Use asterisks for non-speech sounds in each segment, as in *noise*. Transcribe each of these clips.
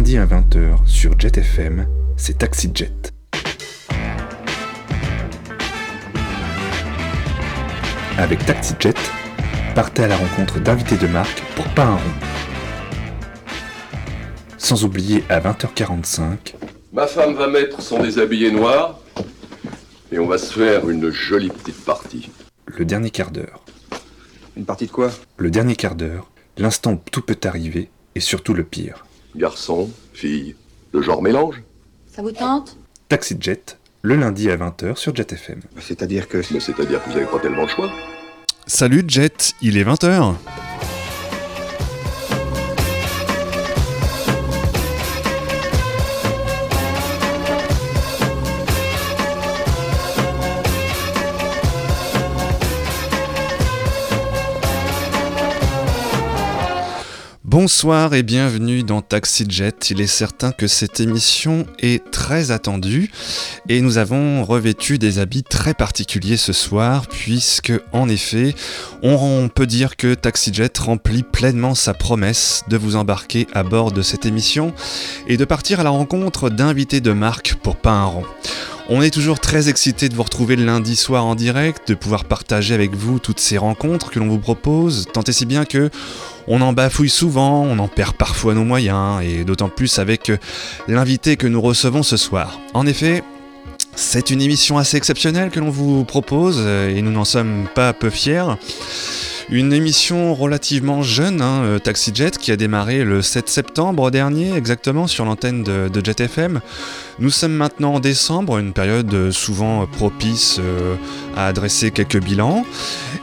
lundi à 20h sur Jet FM, c'est Taxi Jet. Avec Taxi Jet, partez à la rencontre d'invités de marque pour pas un rond. Sans oublier à 20h45, Ma femme va mettre son déshabillé noir et on va se faire une jolie petite partie. le dernier quart d'heure. Une partie de quoi? Le dernier quart d'heure, l'instant où tout peut arriver, et surtout le pire. Garçon, fille, le genre mélange. Ça vous tente? Taxi Jet, le lundi à 20h sur Jet FM. C'est-à-dire que... Mais c'est-à-dire que vous n'avez pas tellement le choix. Salut Jet, il est 20h. Bonsoir et bienvenue dans Taxi Jet. Il est certain que cette émission est très attendue et nous avons revêtu des habits très particuliers ce soir puisque en effet on peut dire que Taxi Jet remplit pleinement sa promesse de vous embarquer à bord de cette émission et de partir à la rencontre d'invités de marque pour pas un rond. On est toujours très excité de vous retrouver le lundi soir en direct, de pouvoir partager avec vous toutes ces rencontres que l'on vous propose, tant et si bien que on en bafouille souvent, on en perd parfois nos moyens, et d'autant plus avec l'invité que nous recevons ce soir. En effet, c'est une émission assez exceptionnelle que l'on vous propose, et nous n'en sommes pas peu fiers. Une émission relativement jeune, hein, euh, Taxi Jet, qui a démarré le 7 septembre dernier, exactement, sur l'antenne de, de Jet FM. Nous sommes maintenant en décembre, une période souvent propice euh, à adresser quelques bilans.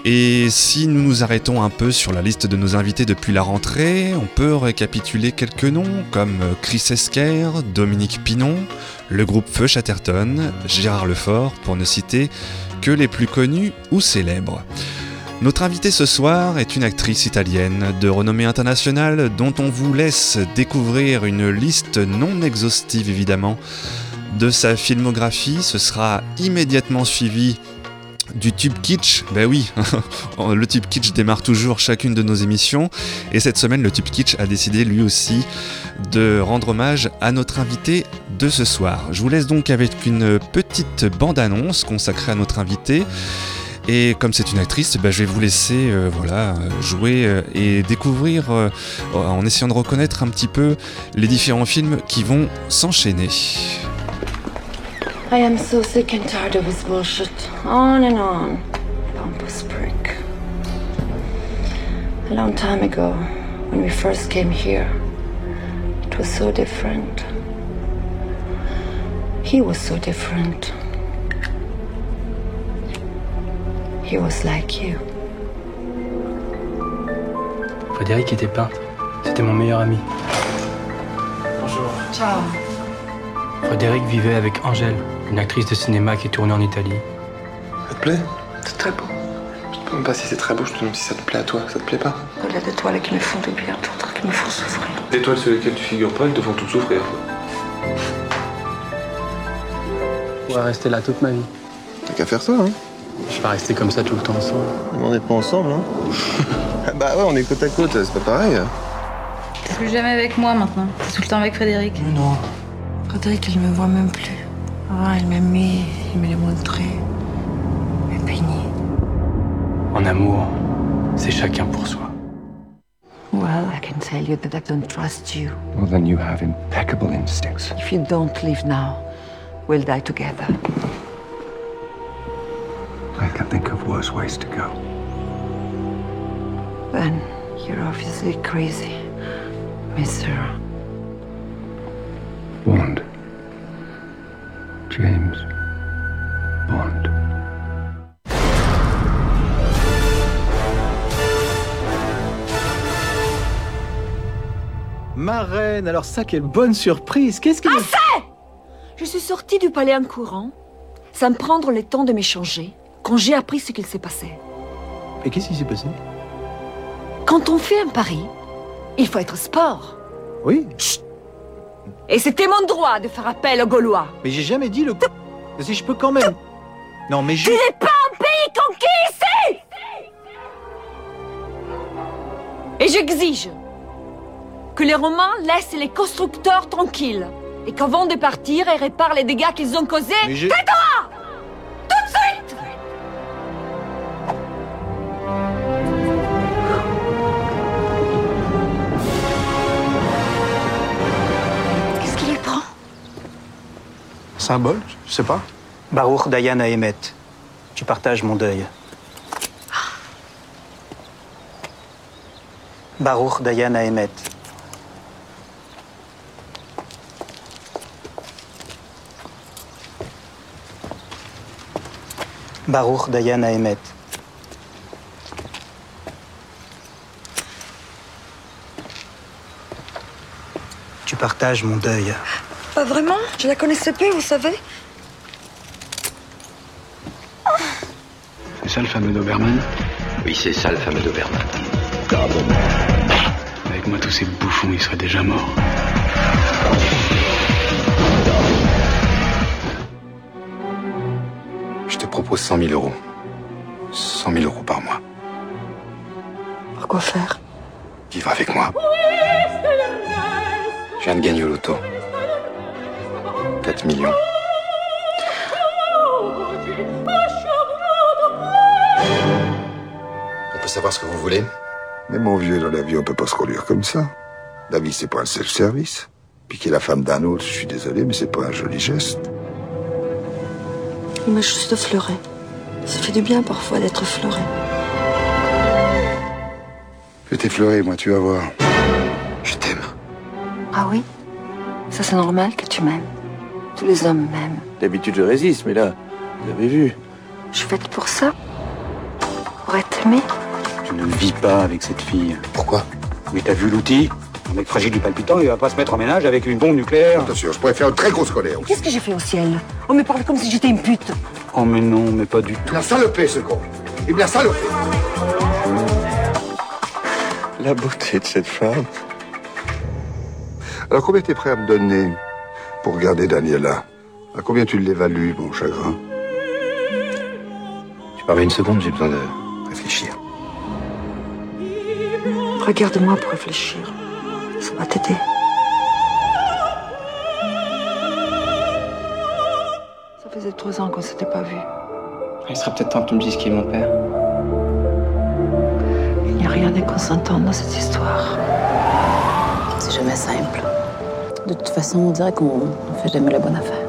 Et si nous nous arrêtons un peu sur la liste de nos invités depuis la rentrée, on peut récapituler quelques noms comme Chris Esquer, Dominique Pinon, le groupe Feu Chatterton, Gérard Lefort, pour ne citer que les plus connus ou célèbres. Notre invitée ce soir est une actrice italienne de renommée internationale dont on vous laisse découvrir une liste non exhaustive évidemment de sa filmographie. Ce sera immédiatement suivi du tube kitsch, ben oui, *laughs* le tube kitsch démarre toujours chacune de nos émissions, et cette semaine le tube kitsch a décidé lui aussi de rendre hommage à notre invité de ce soir. Je vous laisse donc avec une petite bande-annonce consacrée à notre invité. Et comme c'est une actrice, bah, je vais vous laisser euh, voilà, jouer euh, et découvrir euh, en essayant de reconnaître un petit peu les différents films qui vont s'enchaîner. I am so sick and tired of his bullshit. On and on. Pompous prick. A long time ago, when we first came here, it was so different. He was so different. He was like you. Frédéric était peintre. C'était mon meilleur ami. Ciao. Frédéric vivait avec Angèle, une actrice de cinéma qui tournait en Italie. Ça te plaît? C'est très beau. Je te demande pas si c'est très beau, je te demande si ça te plaît à toi. Ça te plaît pas? Au-delà des toiles qui me font du bien, d'autres qui me font souffrir. Les étoiles sur lesquelles tu figures pas, elles te font tout souffrir. Je pourrais rester là toute ma vie. T'as qu'à faire ça, hein Je vais rester comme ça tout le temps ensemble. On n'est pas ensemble, hein *laughs* Bah ouais, on est côte à côte, c'est pas pareil. T'es plus jamais avec moi maintenant. T'es tout le temps avec Frédéric. Mais non. Frédéric, il me voit même plus. Ah, il m'a mis, il me l'a montré. Mais puni. En amour, c'est chacun pour soi. Well, I can tell you that I don't trust you. Well, then you have impeccable instincts. If you don't leave now, we'll die together. I can think of worse ways to go. Then you're obviously crazy, Mr. Bond. James Bond. Ma reine, alors ça, quelle bonne surprise Qu'est-ce qui... Je suis sortie du palais en courant, sans prendre le temps de m'échanger, quand j'ai appris ce qu'il s'est passé. Et qu'est-ce qui s'est passé? Quand on fait un pari, il faut être sport. Oui, Et c'était mon droit de faire appel aux Gaulois. mais j'ai jamais dit le... Si je peux quand même... Non, mais je... Tu n'es pas un pays conquis ici Et j'exige que les Romains laissent les constructeurs tranquilles. Et qu'avant de partir, ils réparent les dégâts qu'ils ont causés. Tais-toi Symbole Je sais pas. Baruch Dayan Emet. Tu partages mon deuil. Baruch Dayan Emet. Baruch Dayan Emet. Tu partages mon deuil. Pas vraiment Je la connaissais peu, vous savez C'est ça le fameux Doberman? Oui, c'est ça le fameux Doberman. Avec moi, tous ces bouffons, ils seraient déjà morts. Je te propose 100 000 euros. 100 000 euros par mois. Pourquoi faire? Vivre avec moi. Je viens de gagner au loto. 4 millions. On peut savoir ce que vous voulez Mais mon vieux, dans la vie, on peut pas se conduire comme ça. La vie, c'est pas un self-service. Piquer la femme d'un autre, je suis désolé, mais c'est pas un joli geste. Il m'a juste fleuré. Ça fait du bien parfois d'être fleuré. Je vais t'effleurer, moi, tu vas voir. Je t'aime. Ah oui? Ça c'est normal que tu m'aimes. Tous les hommes m'aiment. D'habitude, je résiste, mais là, vous avez vu. Je suis faite pour ça. Pour être aimée. Tu ne vis pas avec cette fille. Pourquoi? Mais t'as vu l'outil? Un mec fragile du palpitant, il va pas se mettre en ménage avec une bombe nucléaire. Attention, je pourrais faire une très grosse colère. Qu'est-ce que j'ai fait au ciel? On me parle comme si j'étais une pute. Oh mais non, mais pas du tout. Il me l'a salopé, ce con. Il me l'a salopé. La beauté de cette femme. Alors, combien t'es prêt à me donner? Pour garder Daniela À combien tu l'évalues, mon chagrin? Tu permets une seconde, j'ai besoin de réfléchir. Regarde-moi pour réfléchir. Ça va t'aider. Ça faisait trois ans qu'on s'était pas vus. Il serait peut-être temps que tu me dises qui est mon père. Il n'y a rien de consentant dans cette histoire. C'est jamais simple. De toute façon, on dirait qu'on ne fait jamais la bonne affaire.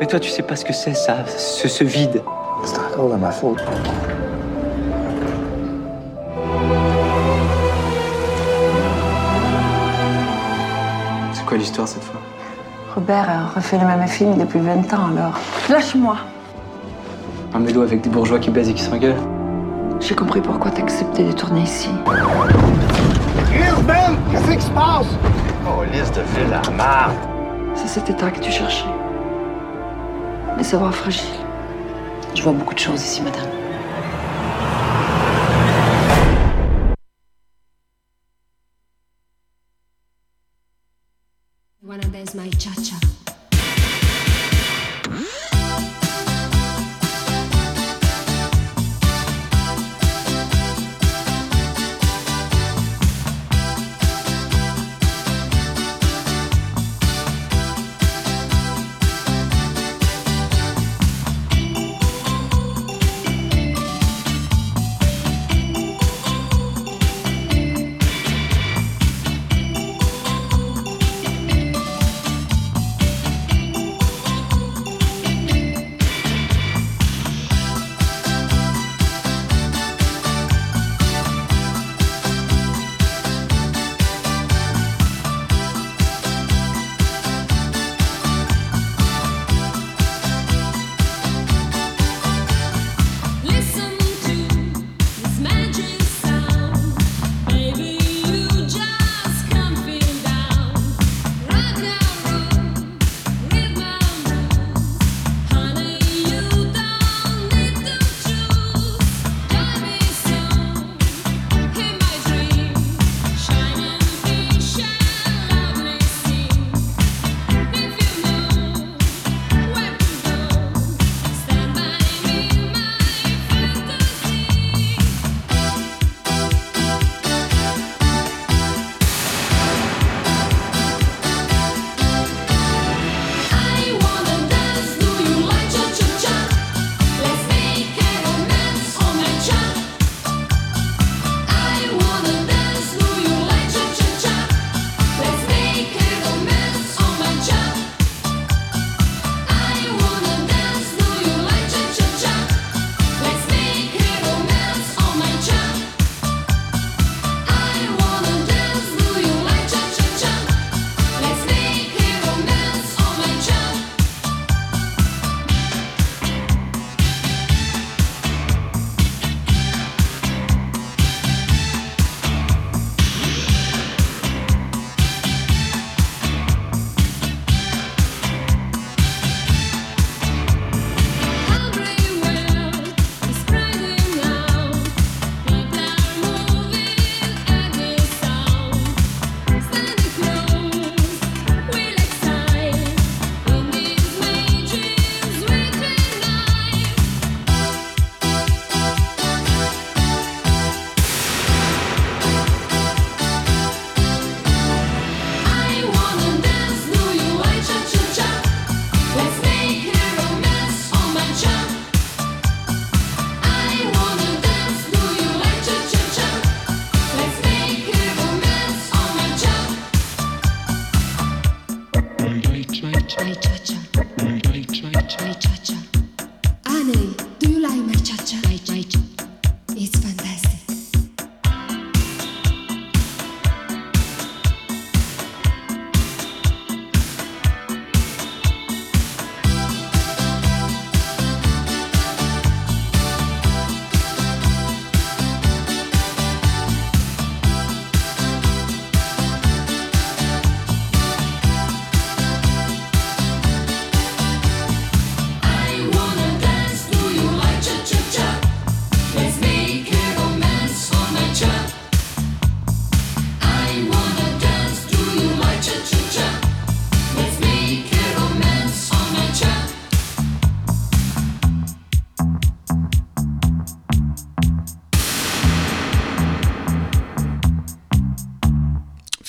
Mais toi, tu sais pas ce que c'est, ça, ce, ce vide. C'est encore de ma faute. C'est quoi l'histoire cette fois? Robert a refait le même film depuis 20 ans alors. Lâche-moi Un mélo avec des bourgeois qui baisent et qui s'engueulent. J'ai compris pourquoi t'as accepté de tourner ici. Ben, qu'est-ce qui se passe? Liste de fil. C'est cet état que tu cherchais. Les savoirs fragiles. Je vois beaucoup de choses ici, madame.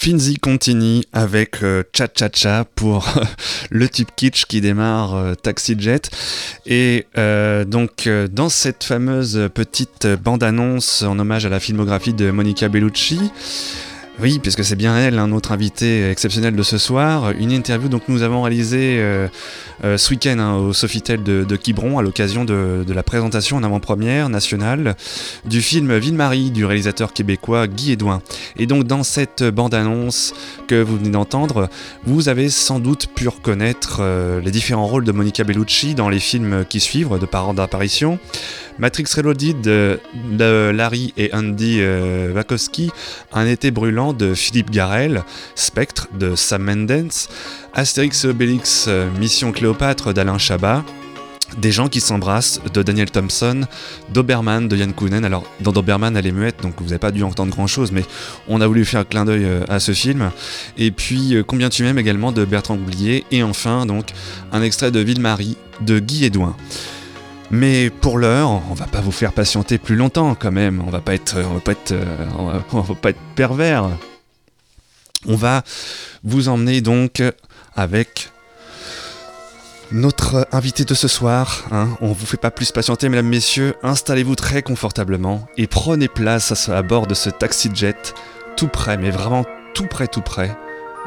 Finzi continue avec euh, Cha Cha Cha pour *laughs* le tube kitsch qui démarre euh, Taxi Jet. Et euh, donc, dans cette fameuse petite bande-annonce en hommage à la filmographie de Monica Bellucci, oui, puisque c'est bien elle, un autre invité exceptionnel de ce soir. Une interview donc nous avons réalisée euh, euh, ce week-end hein, au Sofitel de, de Quiberon à l'occasion de, la présentation en avant-première nationale du film Ville-Marie du réalisateur québécois Guy Edouin. Et donc dans cette bande-annonce que vous venez d'entendre, vous avez sans doute pu reconnaître euh, les différents rôles de Monica Bellucci dans les films qui suivent de par ordre d'apparition. Matrix Reloaded de, Larry et Andy euh, Wachowski, Un été brûlant de Philippe Garrel, Spectre de Sam Mendes, Astérix et Obélix euh, Mission Cléopâtre d'Alain Chabat, Des gens qui s'embrassent de Daniel Thompson, Doberman de Yann Kounen. Alors, dans Doberman, elle est muette, donc vous n'avez pas dû entendre grand chose, mais on a voulu faire un clin d'œil euh, à ce film. Et puis, Combien tu m'aimes également de Bertrand Goulier. Et enfin, donc, un extrait de Ville-Marie de Guy Edouin. Mais pour l'heure, on va pas vous faire patienter plus longtemps quand même. On va pas être, on va pas être, euh, on va, *laughs* on va pas être pervers. On va vous emmener donc avec notre invité de ce soir. Hein. On vous fait pas plus patienter, mesdames, messieurs. Installez-vous très confortablement et prenez place à, à bord de ce taxi jet, tout près, mais vraiment tout près, tout près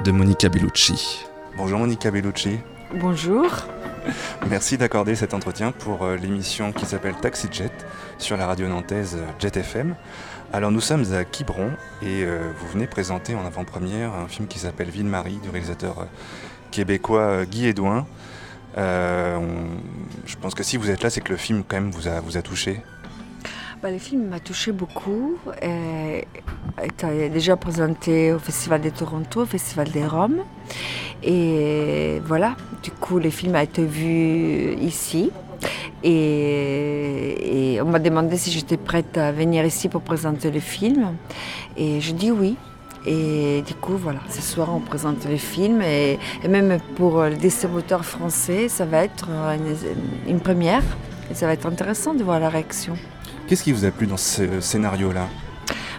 de Monica Bellucci. Bonjour Monica Bellucci. Bonjour. Merci d'accorder cet entretien pour euh, l'émission qui s'appelle Taxi Jet sur la radio nantaise euh, Jet FM. Alors nous sommes à Quiberon et euh, vous venez présenter en avant-première un film qui s'appelle Ville-Marie du réalisateur québécois Guy Edouin. Je pense que si vous êtes là, c'est que le film quand même vous a touché. Bah, le film m'a touché beaucoup. Et était déjà présenté au Festival de Toronto, au Festival de Rome. Et voilà, du coup, le film a été vu ici. Et, et on m'a demandé si j'étais prête à venir ici pour présenter le film. Et je dis oui. Et du coup, voilà, ce soir, on présente le film. Et, et même pour les distributeurs français, ça va être une, une première. Et ça va être intéressant de voir la réaction. Qu'est-ce qui vous a plu dans ce scénario-là?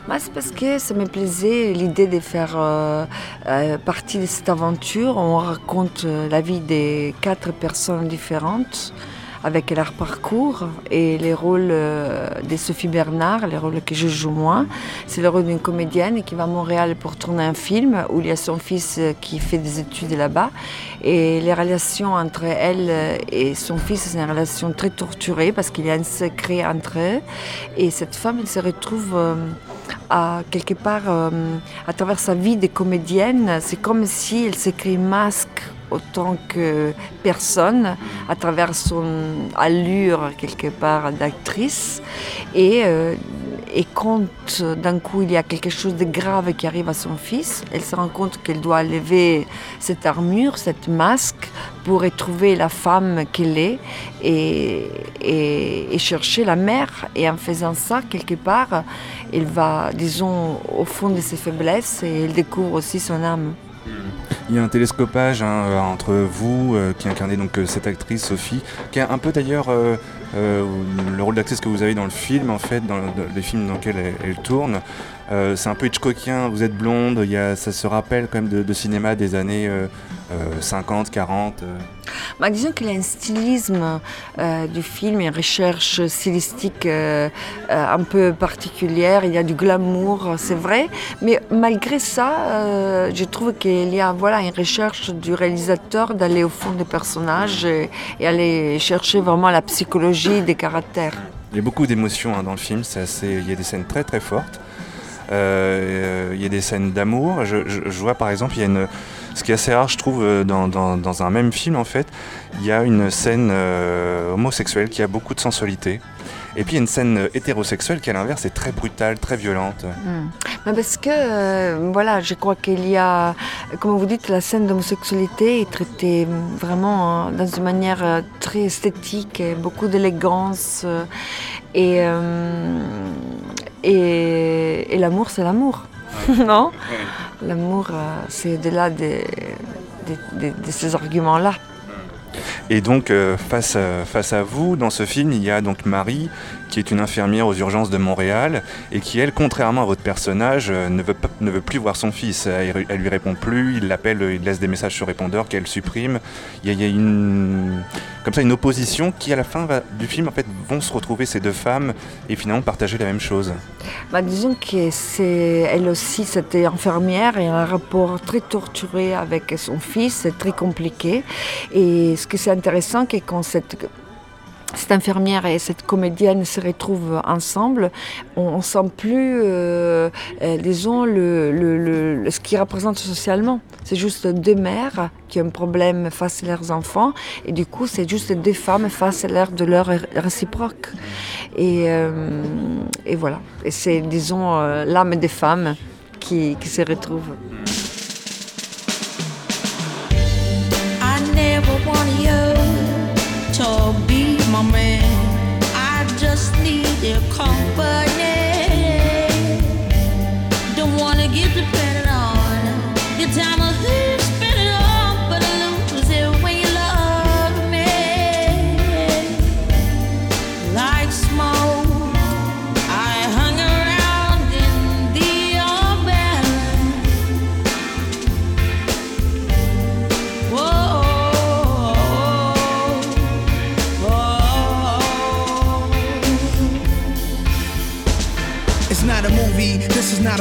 Moi, c'est parce que ça me plaisait l'idée de faire euh, euh, partie de cette aventure. On raconte euh, la vie des quatre personnes différentes avec leur parcours et les rôles euh, de Sophie Bernard, les rôles que je joue moi. C'est le rôle d'une comédienne qui va à Montréal pour tourner un film où il y a son fils euh, qui fait des études là-bas. Et les relations entre elle euh, et son fils, c'est une relation très torturée parce qu'il y a un secret entre eux. Et cette femme, elle se retrouve à quelque part à travers sa vie de comédienne. C'est comme si elle un masque autant que personne à travers son allure quelque part d'actrice et euh, quand d'un coup il y a quelque chose de grave qui arrive à son fils, elle se rend compte qu'elle doit lever cette armure, cette masque pour retrouver la femme qu'elle est et, et, et chercher la mère. Et en faisant ça, quelque part, elle va, disons, au fond de ses faiblesses et elle découvre aussi son âme. Il y a un télescopage hein, euh, entre vous, euh, qui incarnez donc euh, cette actrice Sophie, qui a un peu d'ailleurs le rôle d'actrice que vous avez dans le film, en fait, dans, les films dans lesquels elle tourne, Euh, c'est un peu Hitchcockien, vous êtes blonde, il y a, ça se rappelle quand même de, de cinéma des années euh, euh, 50, 40. euh. Bah, disons qu'il y a un stylisme euh, du film, une recherche stylistique un peu particulière, il y a du glamour, c'est vrai, mais malgré ça, je trouve qu'il y a voilà, une recherche du réalisateur d'aller au fond des personnages et, et aller chercher vraiment la psychologie des caractères. Il y a beaucoup d'émotions hein, dans le film, assez- il y a des scènes très très fortes. Euh, il y a des scènes d'amour. Je, vois par exemple, il y a une, ce qui est assez rare, je trouve, euh, dans, un même film en fait, il y a une scène euh, homosexuelle qui a beaucoup de sensualité. Et puis il y a une scène hétérosexuelle qui à l'inverse est très brutale, très violente. Mais parce que, voilà, je crois qu'il y a, comme vous dites, la scène d'homosexualité est traitée vraiment euh, dans une manière très esthétique, beaucoup d'élégance. et et, et l'amour, c'est l'amour, *laughs* non L'amour, euh, c'est au-delà de ces arguments-là. Et donc, euh, face, à, face à vous, dans ce film, il y a donc Marie, qui est une infirmière aux urgences de Montréal, et qui, elle, contrairement à votre personnage, euh, ne veut, ne veut plus voir son fils. Elle, elle lui répond plus, il l'appelle, il laisse des messages sur répondeur qu'elle supprime. Il y a, une, comme ça, une opposition qui, à la fin du film, en fait, vont se retrouver ces deux femmes et finalement partager la même chose. Bah, disons que c'est elle aussi, c'était infirmière et un rapport très torturé avec son fils, c'est très compliqué. Et ce qui est intéressant, c'est quand cette, cette infirmière et cette comédienne se retrouvent ensemble, on ne sent plus, euh, euh, disons, le, le- le- ce qu'ils représentent socialement. C'est juste deux mères qui ont un problème face à leurs enfants, et du coup, c'est juste deux femmes face à l'air de leur réciproque. Et, euh, et voilà. Et c'est, disons, l'âme des femmes qui, qui se retrouve. I never you call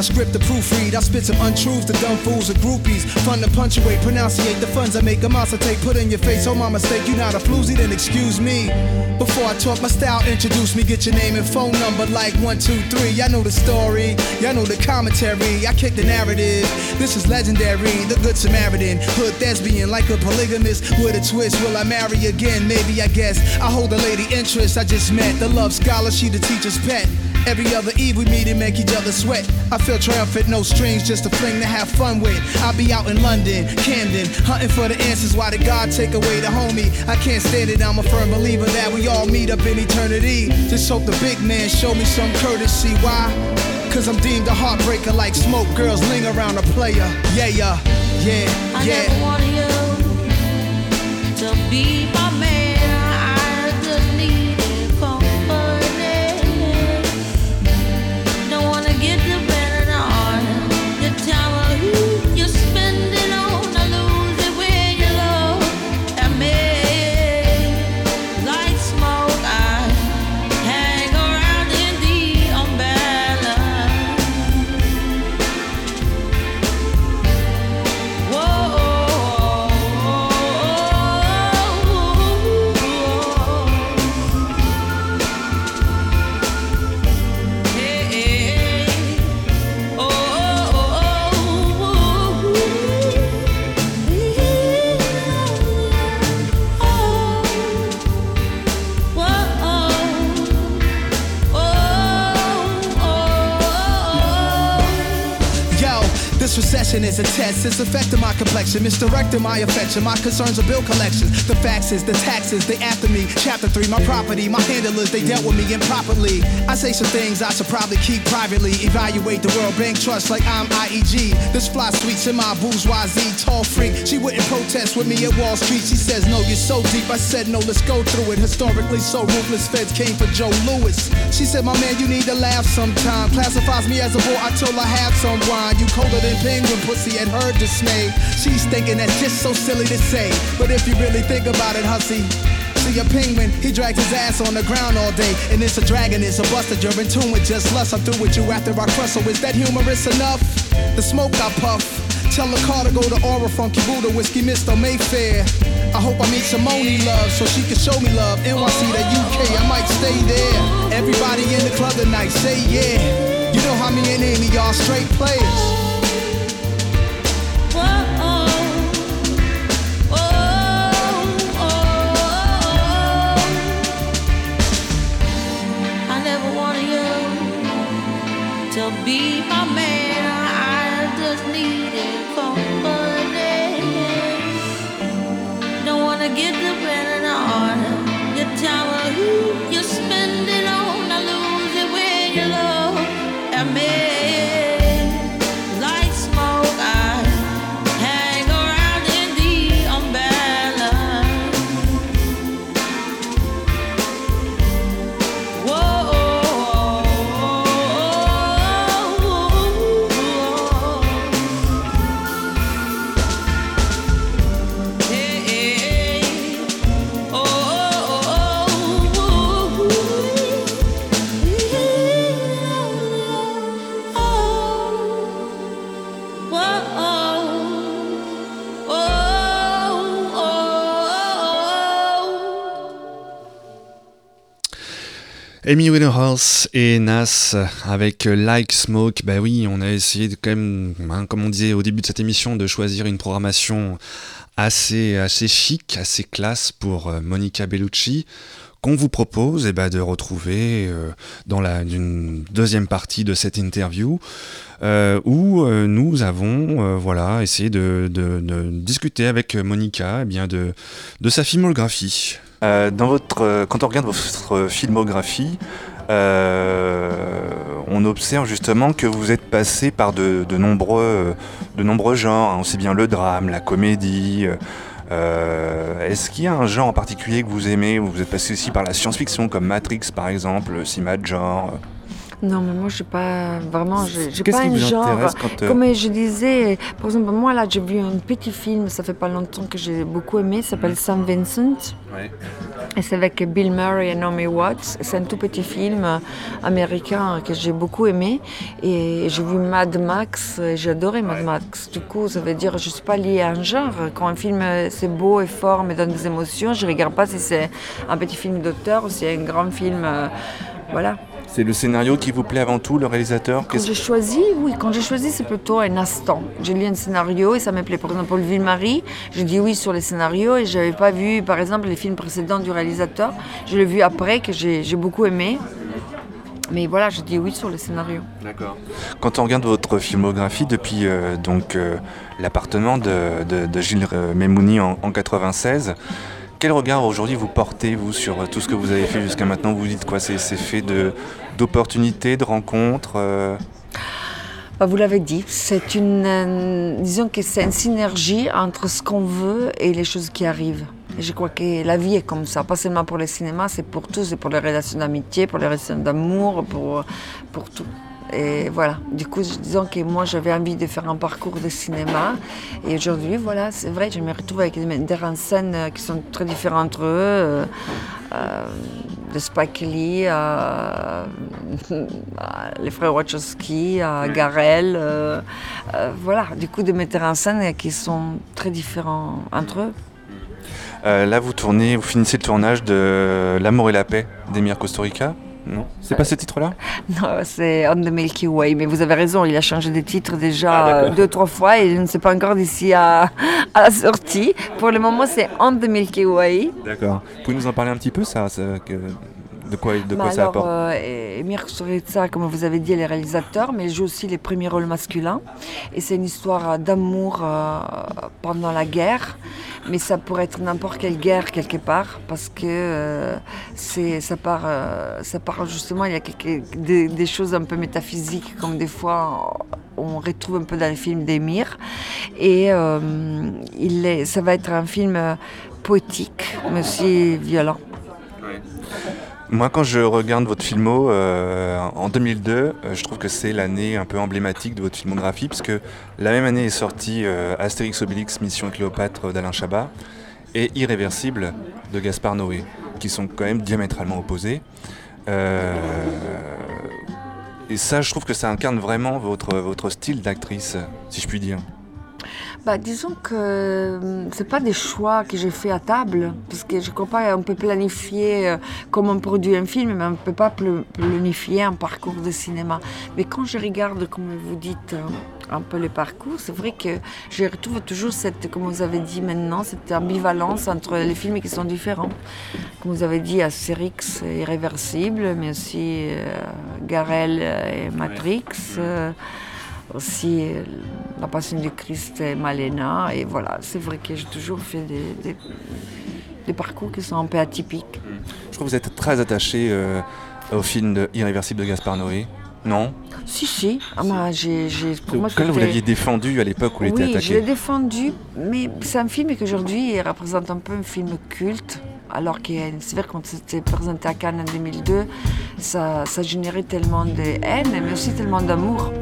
a script to proofread. I spit some untruths to dumb fools and groupies. Fun to punctuate, pronunciate the funds I make. A monster take, put in your face. Oh, my mistake, you not a floozy, then excuse me. Before I talk my style, introduce me, get your name and phone number like one, two, three. Y'all know the story, y'all know the commentary. I kick the narrative. This is legendary, the good Samaritan. Hood thespian, like a polygamist with a twist. Will I marry again? Maybe, I guess. I hold a lady interest I just met. The love scholar, she the teacher's pet. Every other eve we meet and make each other sweat. I feel triumphant, no strings, just a fling to have fun with. I'll be out in London, Camden, hunting for the answers. Why did God take away the homie? I can't stand it, I'm a firm believer that we all meet up in eternity. Just hope the big man show me some courtesy. Why? Cause I'm deemed a heartbreaker like smoke. Girls ling around a player. Yeah, yeah, yeah, yeah. I never wanted you to be my man. This recession is a test, it's affecting my complexion, misdirecting my affection. My concerns are bill collections. The faxes, the taxes, they after me. Chapter 3, my property, my handlers, they dealt with me improperly. I say some things I should probably keep privately. Evaluate the World Bank Trust like I'm IEG. This fly sweets in my bourgeoisie, tall freak. She wouldn't protest with me at Wall Street. She says, No, you're so deep. I said, No, let's go through it. Historically, so ruthless feds came for Joe Lewis. She said, My man, you need to laugh sometime. Classifies me as a bore until I have some wine. You colder than penguin pussy at her dismay. She's thinking that's just so silly to say. But if you really think about it, hussy. See a penguin, he drags his ass on the ground all day. And it's a dragon, it's a buster, you're in tune with just lust. I'm through with you after I crush, so is that humorous enough? The smoke I puff. Tell the car to go to Aura Funky Buddha, Whiskey Mr. Mayfair. I hope I meet Simone Love so she can show me love. NYC to UK, I might stay there. Everybody in the club tonight, say yeah. You know how me and Amy are straight players. To be my man. Amy Winehouse et Nas avec Like Smoke. Bah oui, on a essayé quand même, hein, comme on disait au début de cette émission, de choisir une programmation assez, assez chic, assez classe pour euh, Monica Bellucci qu'on vous propose eh ben, de retrouver euh, dans la une deuxième partie de cette interview euh, où nous avons voilà, essayé de, discuter avec Monica eh bien, de sa filmographie. Euh, dans votre, euh, quand on regarde votre filmographie, euh, on observe justement que vous êtes passé par de, de nombreux, de nombreux genres, hein, aussi bien le drame, la comédie. euh, Est-ce qu'il y a un genre en particulier que vous aimez Vous êtes passé aussi par la science-fiction, comme Matrix par exemple, cinéma de genre. Non, mais moi, je n'ai pas vraiment. Qu'est-ce pas un genre. quand, euh, Comme je disais, par exemple, moi, là, j'ai vu un petit film, ça fait pas longtemps que j'ai beaucoup aimé, ça s'appelle Saint Vincent. Et c'est avec Bill Murray et Naomi Watts. C'est un tout petit film américain que j'ai beaucoup aimé. Et j'ai vu Mad Max, et j'ai adoré Mad Max. Du coup, ça veut dire je ne suis pas liée à un genre. Quand un film c'est beau et fort, me donne des émotions, je ne regarde pas si c'est un petit film d'auteur ou si c'est un grand film. euh, voilà. C'est le scénario qui vous plaît avant tout, le réalisateur Quand j'ai choisi, oui, quand j'ai choisi, c'est plutôt un instant. J'ai lu un scénario et ça me plaît. Par exemple, pour le Ville-Marie, j'ai dit oui sur les scénarios et je n'avais pas vu, par exemple, les films précédents du réalisateur. Je l'ai vu après, que j'ai beaucoup aimé. Mais voilà, j'ai dit oui sur les scénarios. D'accord. Quand on regarde votre filmographie depuis euh, donc euh, l'appartement de, de- de Gilles euh, Memouni en, en 96, quel regard aujourd'hui vous portez vous sur euh, tout ce que vous avez fait jusqu'à maintenant? Vous dites quoi? C'est fait d'opportunités, de rencontres euh, Bah, vous l'avez dit, c'est une, euh, disons que c'est une synergie entre ce qu'on veut et les choses qui arrivent. Je crois que la vie est comme ça, pas seulement pour le cinéma, c'est pour tout, c'est pour les relations d'amitié, pour les relations d'amour, pour, pour tout. Et voilà, du coup, disons que moi j'avais envie de faire un parcours de cinéma. Et aujourd'hui, voilà, c'est vrai, je me retrouve avec des metteurs en scène qui sont très différents entre eux. euh, de Spike Lee à, à les frères Wachowski, à Garel. euh, euh, voilà, du coup, des metteurs en scène qui sont très différents entre eux. Là, vous tournez, vous finissez le tournage de L'amour et la paix d'Emir Kusturica Non C'est pas ce titre-là? Non, c'est On the Milky Way, mais vous avez raison, il a changé de titre déjà Ah, deux, trois fois et je ne sais pas encore d'ici à, à la sortie. Pour le moment, c'est On the Milky Way. D'accord. Vous pouvez nous en parler un petit peu, ça, ça, que- De quoi, de Bah quoi ça alors, apporte euh, Emir Kusturica, comme vous avez dit, elle est réalisateur, mais elle joue aussi les premiers rôles masculins. Et c'est une histoire d'amour euh, pendant la guerre, mais ça pourrait être n'importe quelle guerre quelque part, parce que euh, c'est, ça, part, euh, ça part justement, il y a quelques- des, des choses un peu métaphysiques, comme des fois on retrouve un peu dans les films d'Emir. Et euh, il est, ça va être un film euh, poétique, mais aussi violent. Moi, quand je regarde votre filmo euh, en 2002, euh, je trouve que c'est l'année un peu emblématique de votre filmographie, parce que la même année est sorti euh, Astérix Obélix Mission Cléopâtre d'Alain Chabat et Irréversible de Gaspard Noé, qui sont quand même diamétralement opposés. Euh, et ça, je trouve que ça incarne vraiment votre, votre style d'actrice, si je puis dire. Bah, disons que hum, c'est pas des choix que j'ai fait à table, parce que je crois pas on peut planifier euh, comment on produit un film, mais on peut pas pl- planifier un parcours de cinéma. Mais quand je regarde, comme vous dites, euh, un peu le parcours, c'est vrai que je retrouve toujours cette, comme vous avez dit maintenant, cette ambivalence entre les films qui sont différents. Comme vous avez dit, Astérix irréversible, mais aussi euh, Garel et Matrix. euh, aussi La Passion du Christ et Malena. Et voilà, c'est vrai que j'ai toujours fait des, des- des parcours qui sont un peu atypiques. Je trouve que vous êtes très attaché euh, au film de Irréversible de Gaspard Noé? Non? Si, si. Ah, moi, j'ai, pour moi, vous l'aviez défendu à l'époque où il était Oui, je l'ai attaqué défendu, mais c'est un film qui aujourd'hui il représente un peu un film culte. Alors que c'est vrai quand c'était présenté à Cannes en 2002, ça, ça générait tellement de haine, mais aussi tellement d'amour.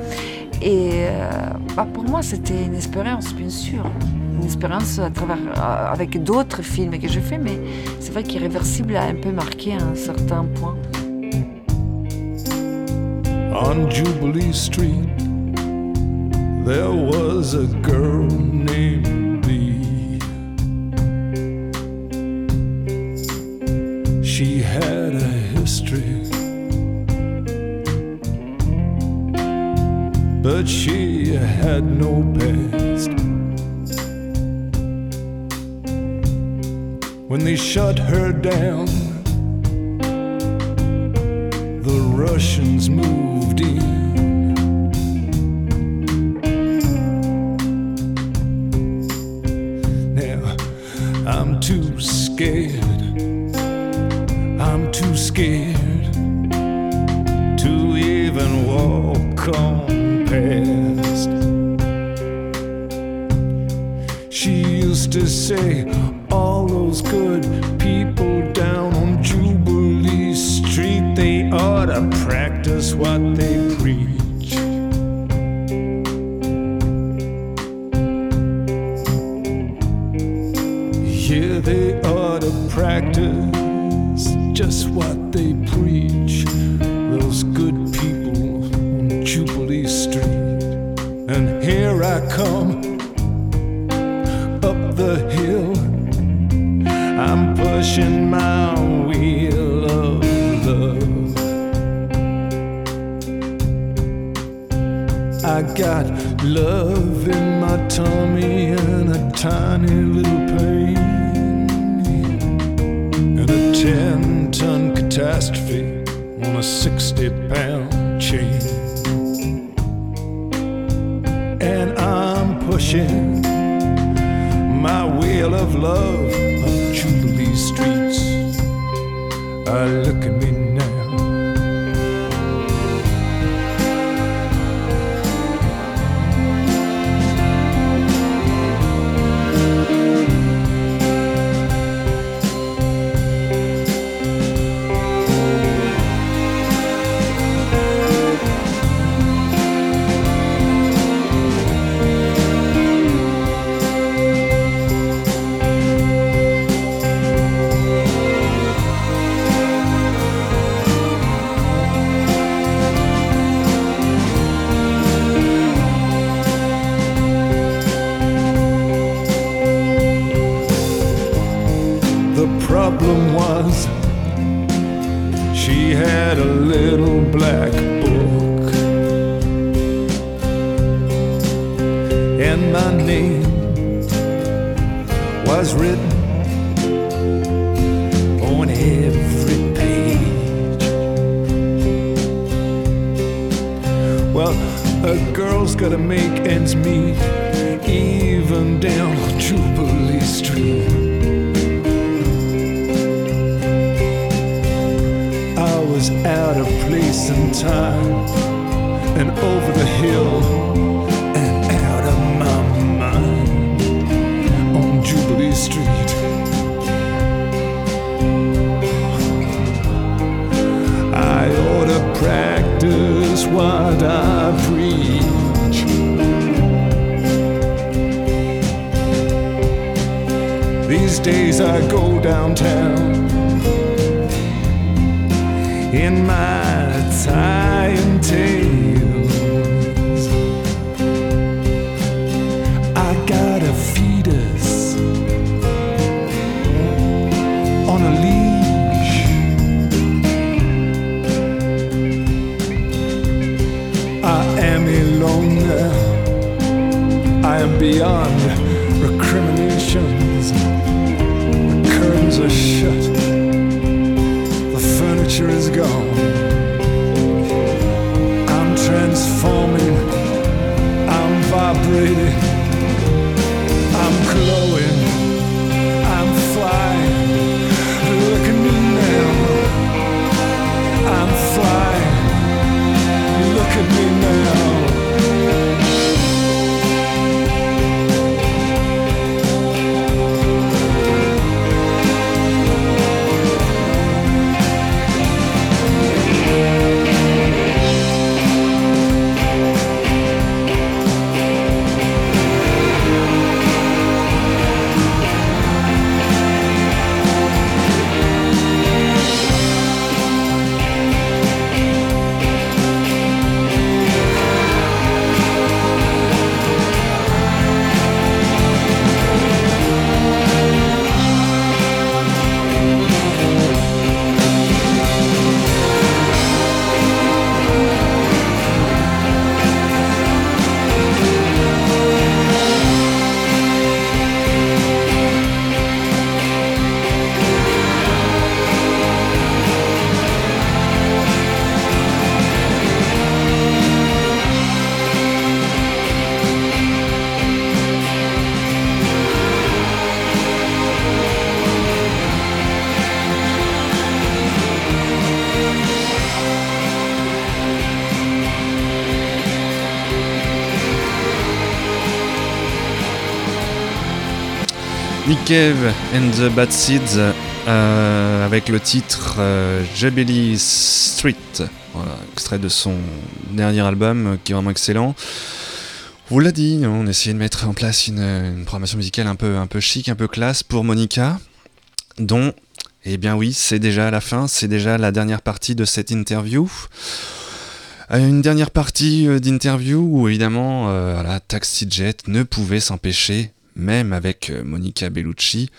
Et euh, bah, pour moi, c'était une expérience, bien sûr. Une expérience à travers, euh, avec d'autres films que j'ai fait, mais c'est vrai qu'Irréversible a un peu marqué un certain point. On Jubilee Street, there was a girl named She had a history, but she had no past. When they shut her down, the Russians moved in. Now I'm too scared. The curtains are shut. The furniture is gone. I'm transforming. I'm vibrating. Cave and the Bad Seeds euh, avec le titre euh, Street, extrait de son dernier album euh, qui est vraiment excellent. On vous l'a dit, on essayait de mettre en place une, programmation musicale un peu, chic, un peu classe pour Monica, dont, eh bien oui, c'est déjà la fin, c'est déjà la dernière partie de cette interview. Euh, Une dernière partie d'interview où évidemment euh, Taxi Jet ne pouvait s'empêcher, même avec euh, Monica Bellucci,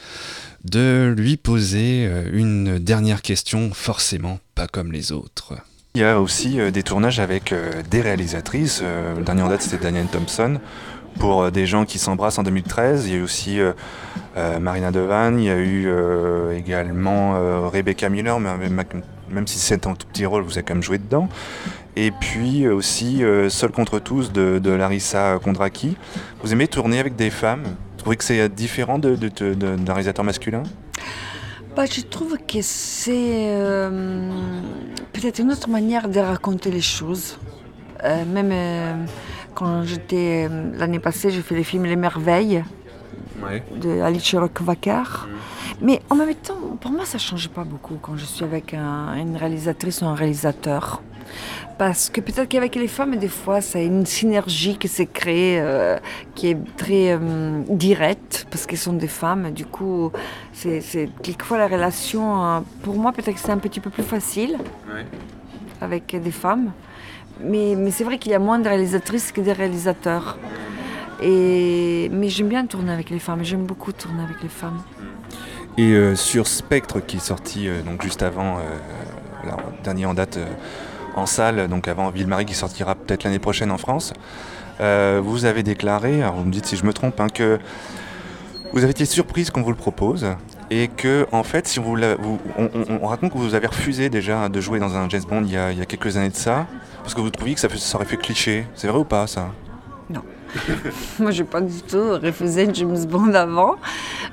de lui poser euh, une dernière question, forcément pas comme les autres. Il y a aussi euh, des tournages avec des réalisatrices. Le dernier en date, c'était Daniel Thompson. Pour des gens qui s'embrassent en 2013, il y a eu aussi Marina Devan, il y a eu également Rebecca Miller, même, si c'est un tout petit rôle, vous avez quand même joué dedans. Et puis aussi Seul contre tous de, Larissa Kondraki. Vous aimez tourner avec des femmes? Trouvez que c'est différent de, de- de- de- d'un réalisateur masculin? Bah, je trouve que c'est euh, peut-être une autre manière de raconter les choses. Euh, même euh, quand j'étais l'année passée, j'ai fait le film Les Merveilles de Alice Rockwacker. Mais en même temps, pour moi, ça ne change pas beaucoup quand je suis avec un- une réalisatrice ou un réalisateur. Parce que peut-être qu'avec les femmes, des fois, c'est une synergie qui s'est créée, euh, qui est très euh, directe, parce qu'elles sont des femmes. Du coup, c'est quelquefois la relation, euh, pour moi, peut-être que c'est un petit peu plus facile avec des femmes. Mais, mais c'est vrai qu'il y a moins de réalisatrices que des réalisateurs. Et, mais j'aime bien tourner avec les femmes, j'aime beaucoup tourner avec les femmes. Et euh, sur Spectre, qui est sorti euh, donc juste avant, euh, dernier en date euh, en salle, donc avant Ville-Marie, qui sortira peut-être l'année prochaine en France, euh, vous avez déclaré, alors vous me dites si je me trompe, hein, que vous avez été surprise qu'on vous le propose, et que en fait, si vous, vous- on, on- on raconte que vous avez refusé déjà de jouer dans un James Bond il y a, quelques années de ça, parce que vous trouviez que ça, ça aurait fait cliché. C'est vrai ou pas ça? *laughs* Moi, je n'ai pas du tout refusé James Bond avant.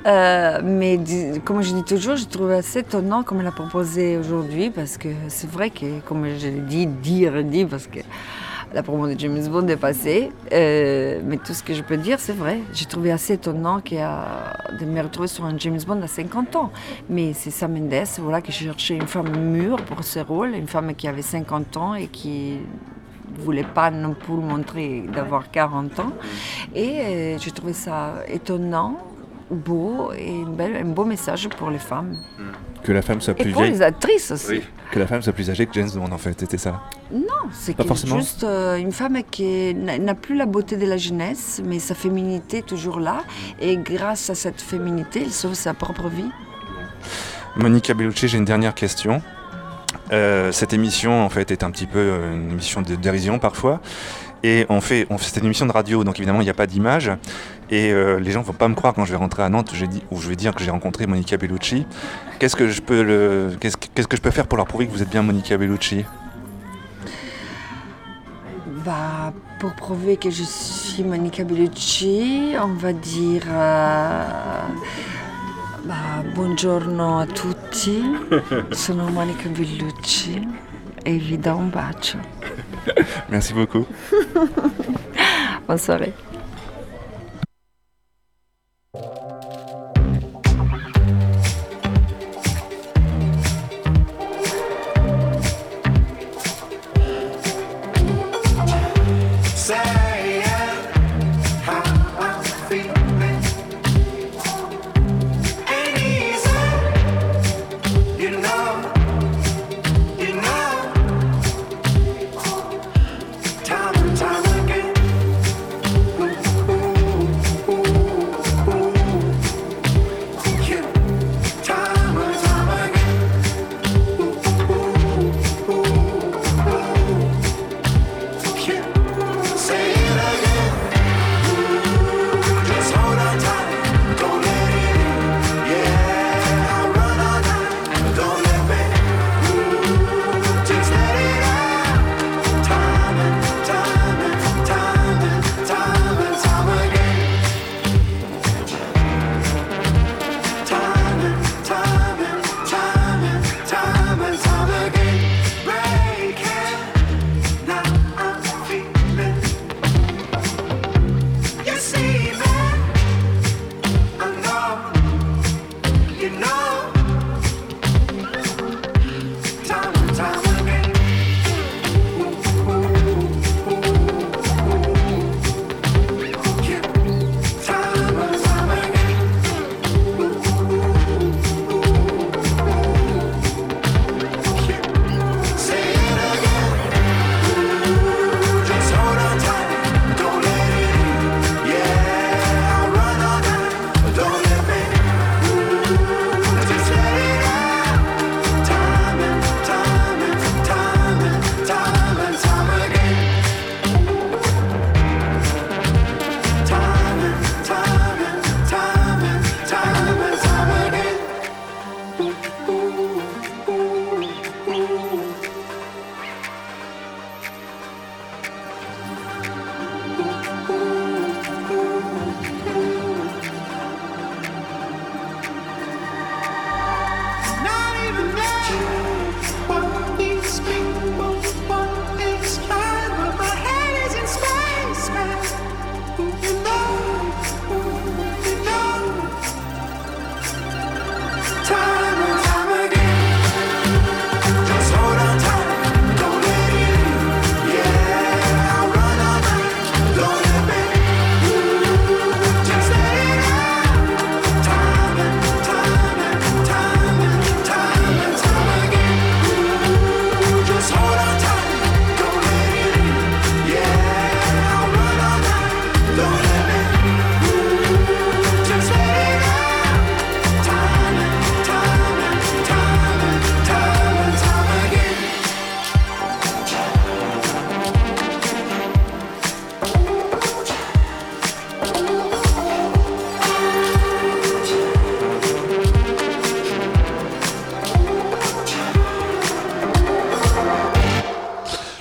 Euh, mais comme je dis toujours, je trouve assez étonnant comme elle a proposé aujourd'hui, parce que c'est vrai que, comme je l'ai dit, dire, dit, parce que la promo de James Bond est passée. Euh, mais tout ce que je peux dire, c'est vrai. J'ai trouvé assez étonnant qu'il a de me retrouver sur un James Bond à 50 ans. Mais c'est Sam Mendes, voilà, qui cherchait une femme mûre pour ce rôle, une femme qui avait 50 ans et qui voulait pas non plus montrer d'avoir 40 ans. Et euh, j'ai trouvé ça étonnant, beau et une belle- un beau message pour les femmes. Que la femme soit Et plus pour vieille. les actrices aussi. Que la femme soit plus âgée que James Bond en fait, c'était ça. Non, c'est Pas que forcément. juste euh, une femme qui n'a n'a plus la beauté de la jeunesse, mais sa féminité est toujours là. Et grâce à cette féminité, elle sauve sa propre vie. Monica Bellucci, j'ai une dernière question. Euh, cette émission, en fait, est un petit peu euh, une émission de dérision parfois. Et on fait, cette émission de radio, donc évidemment, il n'y a pas d'image. Et euh, les gens ne vont pas me croire quand je vais rentrer à Nantes, où je vais dire que j'ai rencontré Monica Bellucci. Qu'est-ce que je peux qu'est-ce, que- je peux faire pour leur prouver que vous êtes bien Monica Bellucci? Bah, pour prouver que je suis Monica Bellucci, on va dire bah, buongiorno a tutti, *laughs* sono Monica Bellucci e vi do un bacio. Merci beaucoup. *laughs* Bonne soirée.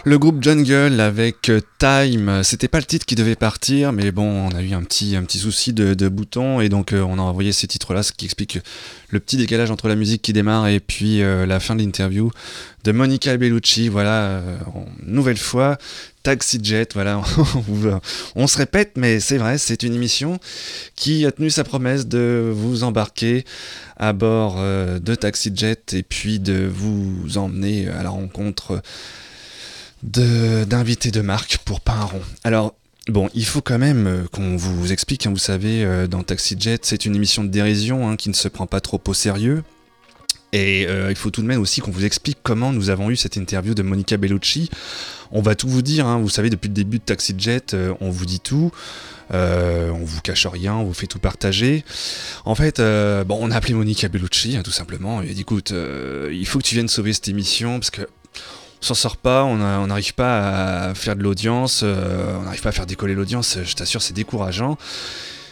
Le groupe Jungle avec euh, Time, c'était pas le titre qui devait partir, mais bon, on a eu un petit, un petit souci de, bouton et donc euh, on a envoyé ces titres-là, ce qui explique le petit décalage entre la musique qui démarre et puis euh, la fin de l'interview de Monica Bellucci. Voilà, nouvelle fois, Taxi Jet, voilà, *laughs* on, se répète, mais c'est vrai, c'est une émission qui a tenu sa promesse de vous embarquer à bord de Taxi Jet et puis de vous emmener à la rencontre d'invités de, marque pour pas un rond. Alors, bon, il faut quand même euh, qu'on vous explique, hein, vous savez, euh, dans Taxi Jet, c'est une émission de dérision hein, qui ne se prend pas trop au sérieux. Et euh, il faut tout de même aussi qu'on vous explique comment nous avons eu cette interview de Monica Bellucci. On va tout vous dire, hein, vous savez, depuis le début de Taxi Jet, on vous dit tout. On vous cache rien, on vous fait tout partager. En fait, bon, on a appelé Monica Bellucci, tout simplement. A dit écoute, il faut que tu viennes sauver cette émission parce que s'en sort pas, on n'arrive pas à faire de l'audience, euh, on n'arrive pas à faire décoller l'audience. Je t'assure, c'est décourageant.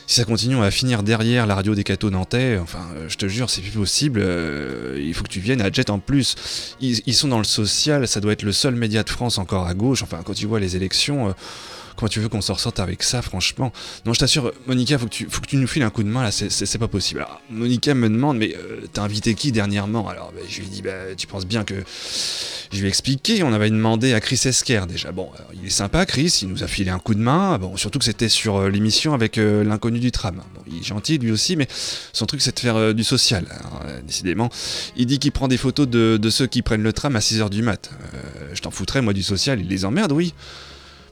Si ça continue, on va finir derrière la radio des cathos nantais. Enfin, je te jure, c'est plus possible. euh, il faut que tu viennes à Jet en plus. Ils, ils sont dans le social, ça doit être le seul média de France encore à gauche. Enfin, quand tu vois les élections, euh, comment tu veux qu'on s'en sorte avec ça, franchement? Non, je t'assure, Monica, faut que tu, faut que tu nous files un coup de main là, c'est- pas possible. Monica me demande, mais euh, t'as invité qui dernièrement? Alors, bah, je lui dis, bah, tu penses bien que. Je lui ai expliqué, on avait demandé à Chris Esquer déjà. Bon, il est sympa, Chris, il nous a filé un coup de main. Bon, surtout que c'était sur euh, l'émission avec euh, l'inconnu du tram. Bon, il est gentil lui aussi, mais son truc c'est de faire du social. Euh, décidément, il dit qu'il prend des photos de, de ceux qui prennent le tram à 6h du mat. Je t'en foutrais, moi, du social, il les emmerde, oui.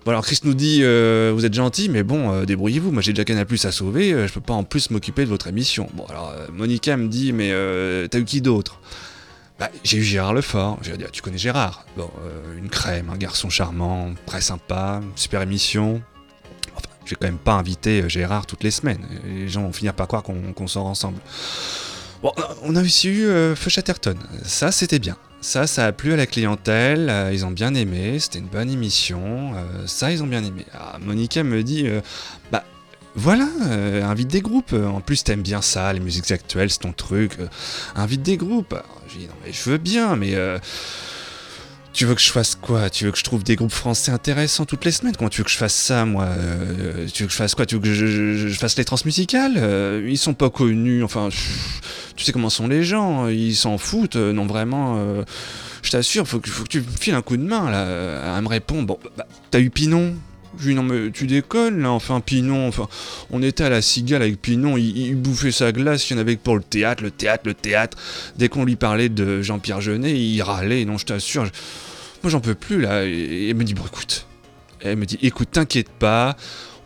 Bon alors Chris nous dit euh, vous êtes gentil mais bon euh, débrouillez-vous. Moi j'ai déjà Canal Plus à sauver euh, je peux pas en plus m'occuper de votre émission. Bon alors Monica me dit mais t'as eu qui d'autre? Bah, j'ai eu Gérard Lefort. J'ai dit ah, tu connais Gérard? Bon une crème un garçon charmant très sympa super émission. Enfin j'ai quand même pas invité euh, Gérard toutes les semaines. Les gens vont finir par croire qu'on sort ensemble. Bon, on a aussi eu Feu Chatterton. Ça, c'était bien. Ça, ça a plu à la clientèle. euh, ils ont bien aimé. C'était une bonne émission. euh, ça, ils ont bien aimé. Ah, Monica me dit euh, Bah, voilà, invite des groupes. En plus, t'aimes bien ça, les musiques actuelles, c'est ton truc. invite des groupes. J'ai dit Non, mais je veux bien, mais. tu veux que je fasse quoi? Tu veux que je trouve des groupes français intéressants toutes les semaines? Comment tu veux que je fasse ça, moi? Tu veux que je fasse quoi? Tu veux que je, fasse les transmusicales? Ils sont pas connus, enfin... Tu sais comment sont les gens Ils s'en foutent, euh, non vraiment... euh, je t'assure, faut que, faut que tu me files un coup de main, là. euh, Elle me répond, bon, bah, t'as eu Pinon? Je lui dis, non mais tu déconnes là, enfin Pinon, enfin on était à la cigale avec Pinon, il, il bouffait sa glace, il y en avait que pour le théâtre, le théâtre, le théâtre. Dès qu'on lui parlait de Jean-Pierre Jeunet, il râlait, non je t'assure, je- moi j'en peux plus là. Et, elle me dit, bon écoute, elle me dit, écoute, t'inquiète pas,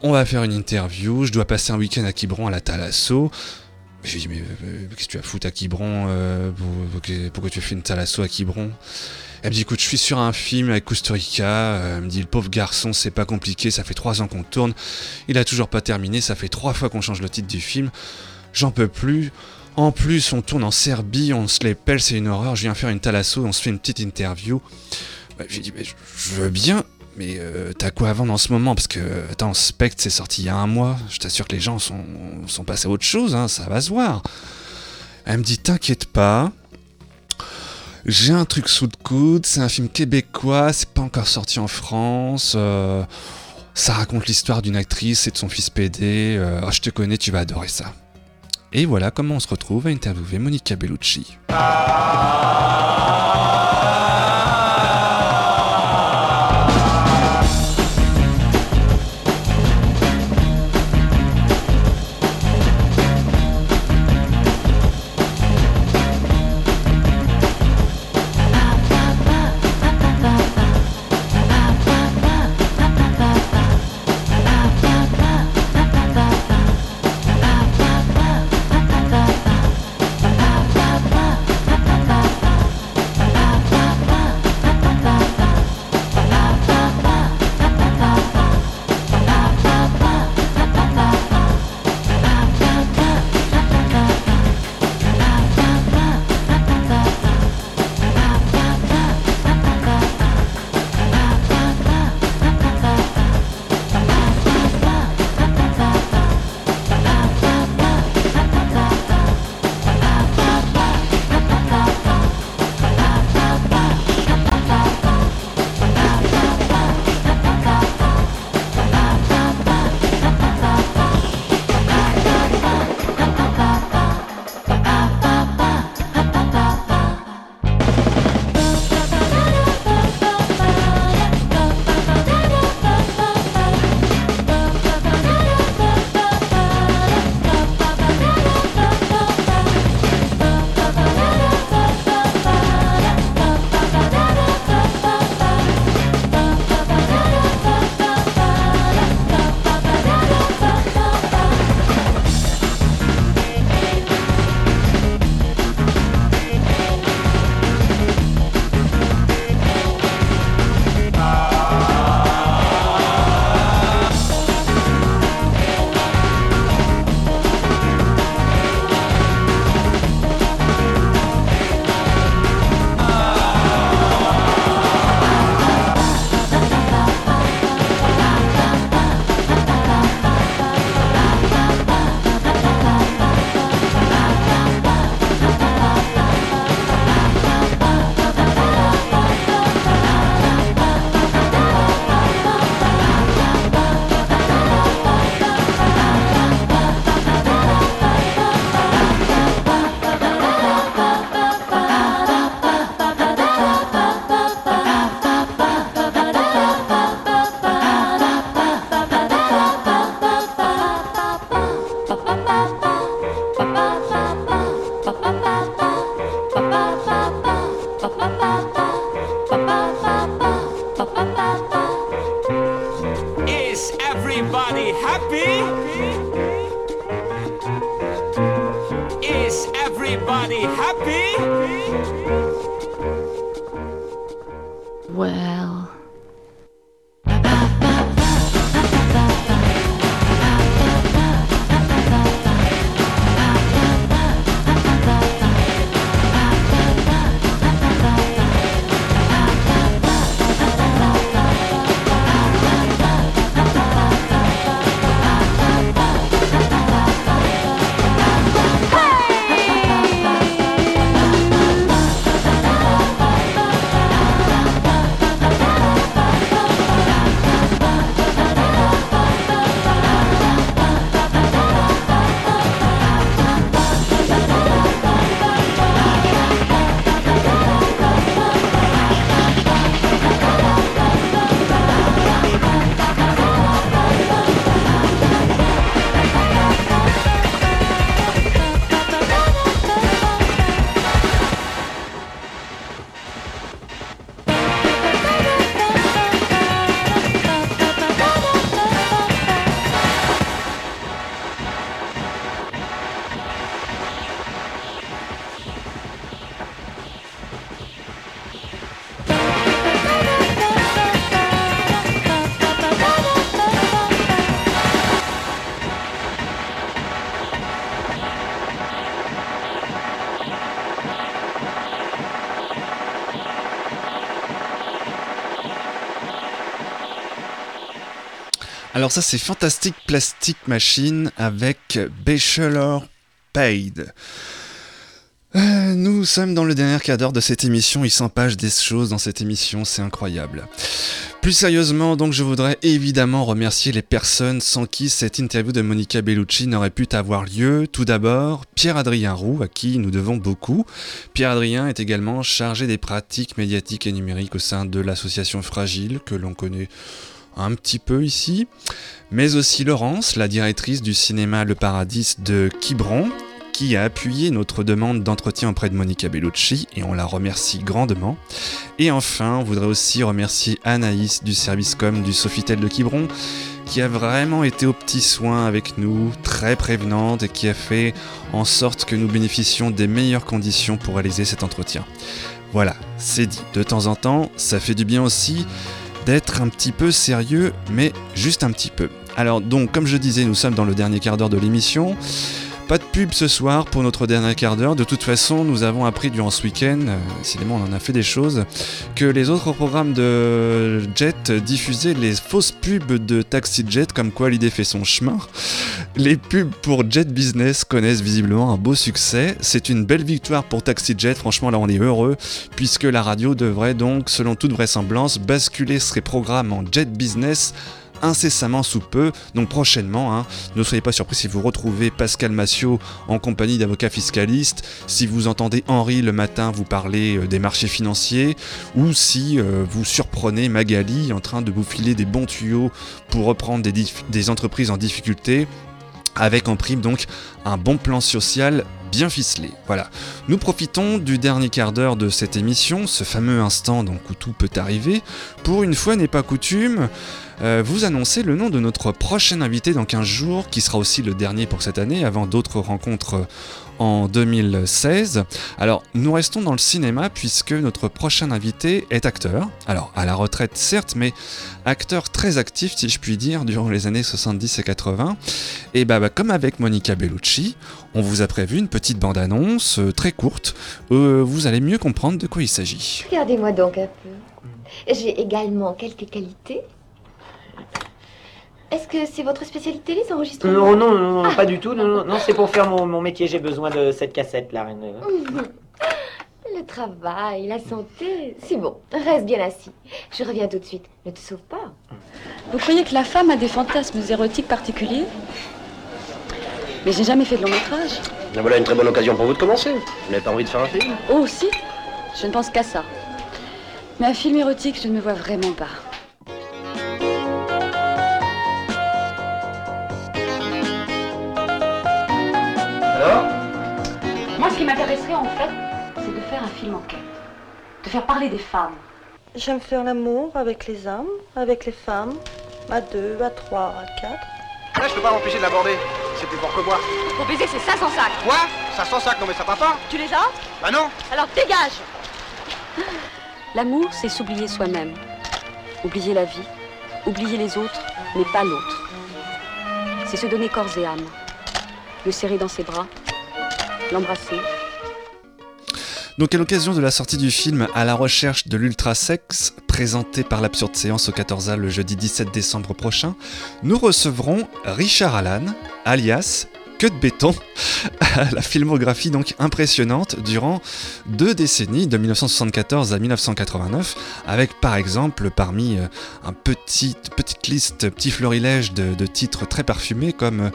on va faire une interview, je dois passer un week-end à Quiberon à la Thalasso. J'ai dit, mais qu'est-ce que tu as foutu à Quiberon euh, pour- pour- Pourquoi tu as fait une Thalasso à Quiberon? Elle me dit, écoute, je suis sur un film avec Kusturica. Euh, Elle me dit, le pauvre garçon, c'est pas compliqué, ça fait trois ans qu'on tourne. Il a toujours pas terminé, ça fait trois fois qu'on change le titre du film. J'en peux plus. En plus, on tourne en Serbie, on se les pèle, c'est une horreur. Je viens faire une Thalasso, on se fait une petite interview. Bah, J'ai dit, mais je, je veux bien, mais euh, t'as quoi à vendre en ce moment? Parce que, attends, Spectre, c'est sorti il y a un mois. Je t'assure que les gens sont, sont passés à autre chose, hein, ça va se voir. Elle me dit, t'inquiète pas. J'ai un truc sous le coude, c'est un film québécois, c'est pas encore sorti en France. euh, ça raconte l'histoire d'une actrice et de son fils PD. euh, je te connais, tu vas adorer ça. Et voilà comment on se retrouve à interviewer Monica Bellucci. Alors ça c'est Fantastic Plastic Machine avec Bachelor Paid. Euh, nous sommes dans le dernier quart d'heure de cette émission, il s'empêche des choses dans cette émission, c'est incroyable. Plus sérieusement, donc je voudrais évidemment remercier les personnes sans qui cette interview de Monica Bellucci n'aurait pu avoir lieu. Tout d'abord, Pierre-Adrien Roux, à qui nous devons beaucoup. Pierre-Adrien est également chargé des pratiques médiatiques et numériques au sein de l'association Fragile, que l'on connaît un petit peu ici, mais aussi Laurence, la directrice du cinéma Le Paradis de Quiberon, qui a appuyé notre demande d'entretien auprès de Monica Bellucci et on la remercie grandement. Et enfin, on voudrait aussi remercier Anaïs du service com du Sofitel de Quiberon qui a vraiment été aux petits soins avec nous, très prévenante et qui a fait en sorte que nous bénéficions des meilleures conditions pour réaliser cet entretien. Voilà, c'est dit. De temps en temps, ça fait du bien aussi d'être un petit peu sérieux, mais juste un petit peu. Alors donc, comme je disais, nous sommes dans le dernier quart d'heure de l'émission. Pas de pub ce soir pour notre dernier quart d'heure. De toute façon, nous avons appris durant ce week-end, euh, décidément on en a fait des choses, que les autres programmes de Jet diffusaient les fausses pubs de Taxi Jet, comme quoi l'idée fait son chemin. Les pubs pour Jet Business connaissent visiblement un beau succès. C'est une belle victoire pour Taxi Jet, franchement là on est heureux, puisque la radio devrait donc, selon toute vraisemblance, basculer ses programmes en Jet Business incessamment sous peu, donc prochainement. Hein. Ne soyez pas surpris si vous retrouvez Pascal Massiot en compagnie d'avocats fiscalistes, si vous entendez Henri le matin vous parler euh, des marchés financiers, ou si euh, vous surprenez Magali en train de vous filer des bons tuyaux pour reprendre des, entreprises en difficulté avec en prime donc un bon plan social bien ficelé. Voilà. Nous profitons du dernier quart d'heure de cette émission, ce fameux instant où tout peut arriver, pour une fois n'est pas coutume, euh, vous annoncer le nom de notre prochain invité dans 15 jours, qui sera aussi le dernier pour cette année, avant d'autres rencontres en 2016. Alors, nous restons dans le cinéma puisque notre prochain invité est acteur. Alors, à la retraite certes, mais acteur très actif, si je puis dire, durant les années 70 et 80. Et bah, bah comme avec Monica Bellucci, on vous a prévu une petite bande-annonce euh, très courte. Euh, vous allez mieux comprendre de quoi il s'agit. Regardez-moi donc un peu. J'ai également quelques qualités. Est-ce que c'est votre spécialité, les enregistrements Non, non, non, non, Ah. pas du tout. Non, non, non, c'est pour faire mon, mon métier. J'ai besoin de cette cassette là. Une- *laughs* Le travail, la santé. C'est bon, reste bien assis. Je reviens tout de suite. Ne te sauve pas. Vous croyez que la femme a des fantasmes érotiques particuliers? Mais j'ai jamais fait de long métrage. Ben voilà une très bonne occasion pour vous de commencer. Vous n'avez pas envie de faire un film? Oh, si Je ne pense qu'à ça. Mais un film érotique, je ne me vois vraiment pas. Ce qui m'intéresserait en fait, c'est de faire un film enquête. De faire parler des femmes. J'aime faire l'amour avec les hommes, avec les femmes, à deux, à trois, à quatre. Là, je peux pas m'empêcher de l'aborder. C'est plus fort que moi. Pour baiser, c'est 500 sacs. Quoi? 500 sacs, non mais ça va pas Tu les as? Bah non Alors dégage L'amour, c'est s'oublier soi-même. Oublier la vie, oublier les autres, mais pas l'autre. C'est se donner corps et âme. Le serrer dans ses bras, l'embrasser, Donc à l'occasion de la sortie du film À la recherche de l'ultrasex, présenté par l'Absurde Séance au 14A le jeudi 17 décembre prochain, nous recevrons Richard Allan, alias Que de béton, *laughs* la filmographie donc impressionnante durant deux décennies, de 1974 à 1989, avec par exemple parmi euh, un petit, petite liste, petit florilège de, de titres très parfumés comme euh,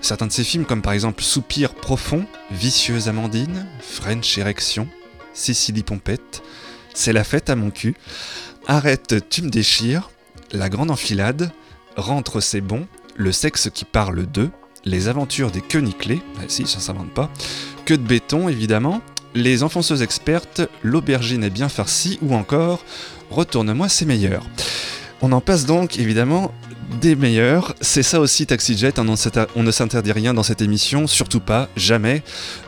certains de ses films, comme par exemple Soupir profond, Vicieuse Amandine, French Erection, Cécilie Pompette, C'est la fête à mon cul, Arrête, tu me déchires, La grande enfilade, Rentre, c'est bon, Le sexe qui parle d'eux, Les aventures des queues nickelées, si, ça s'invente pas, Que de béton évidemment, Les enfonceuses expertes, L'aubergine est bien farcie, ou encore Retourne-moi, c'est meilleur. On en passe donc évidemment des meilleurs. C'est ça aussi Taxi Jet, s'inter- on ne s'interdit rien dans cette émission, surtout pas, jamais.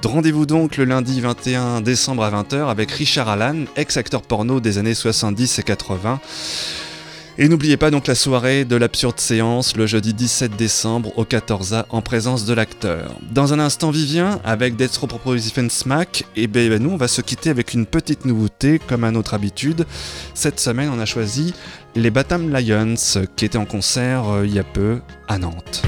Rendez-vous donc le lundi 21 décembre à 20h avec Richard Allan, ex-acteur porno des années 70 et 80. Et n'oubliez pas donc la soirée de l'absurde séance le jeudi 17 décembre au 14A en présence de l'acteur. Dans un instant Vivien avec Death Row Proposition Smack, et ben, ben, nous on va se quitter avec une petite nouveauté comme à notre habitude. Cette semaine on a choisi les Batam Lions qui étaient en concert euh, il y a peu à Nantes.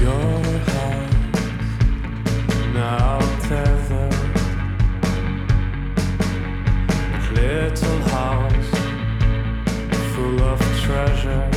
Of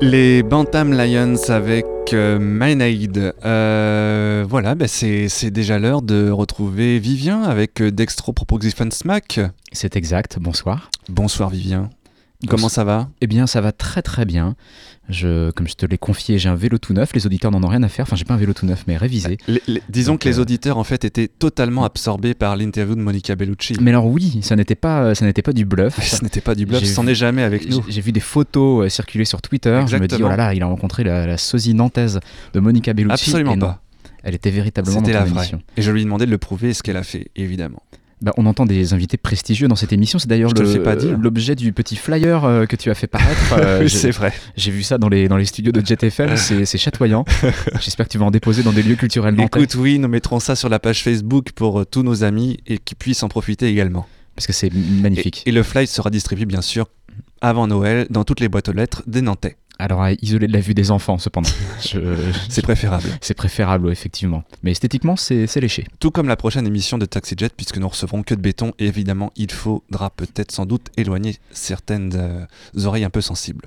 Les Bantam Lions avec euh. Euh, voilà, bah c'est déjà l'heure de retrouver Vivien avec euh, Dextro Proposition Smack. C'est exact, bonsoir. Bonsoir Vivien. Comment ça va? Eh bien, ça va très très bien. Je, comme je te l'ai confié, j'ai un vélo tout neuf. Les auditeurs n'en ont rien à faire. Enfin, j'ai pas un vélo tout neuf, mais révisé. Les- les- disons Donc, que les euh, auditeurs en fait étaient totalement absorbés par l'interview de Monica Bellucci. Mais alors oui, ça n'était pas, ça n'était pas du bluff. *laughs* Ce n'était pas du bluff, ça vu- est jamais avec nous. J'ai- vu des photos euh, circuler sur Twitter. Je me dis oh là là, il a rencontré la, la sosie nantaise de Monica Bellucci. Absolument Et non, pas. Elle était véritablement C'était dans la ton vraie. émission. Et je lui ai demandé de le prouver, ce qu'elle a fait, évidemment. Bah, on entend des invités prestigieux dans cette émission. C'est d'ailleurs l'objet du petit flyer euh, que tu as fait paraître. *laughs* euh, Oui, c'est vrai. J'ai vu ça dans les, dans les studios de JetFM. *laughs* C'est chatoyant. J'espère que tu vas en déposer dans des lieux culturels nantais. Écoute, oui, nous mettrons ça sur la page Facebook pour euh, tous nos amis et qui puissent en profiter également. Parce que c'est magnifique. Et, et le fly sera distribué, bien sûr, avant Noël, dans toutes les boîtes aux lettres des Nantais. Alors à isoler de la vue des enfants, cependant. *laughs* C'est préférable. C'est préférable, ouais, effectivement. Mais esthétiquement, c'est léché. Tout comme la prochaine émission de Taxi Jet, puisque nous recevrons que de béton, et évidemment, il faudra peut-être sans doute éloigner certaines euh, oreilles un peu sensibles.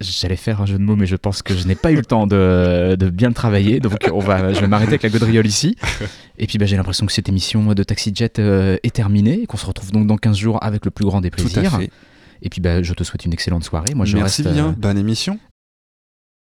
J'allais faire un jeu de mots, mais je pense que je n'ai pas eu le temps de, de bien le travailler. Donc on va, je vais m'arrêter avec la gaudriole ici. Et puis bah, j'ai l'impression que cette émission de Taxi Jet euh, est terminée et qu'on se retrouve donc dans 15 jours avec le plus grand des Tout plaisirs. à fait. Et puis bah, je te souhaite une excellente soirée. Moi, je Merci reste, bien, euh, bonne émission.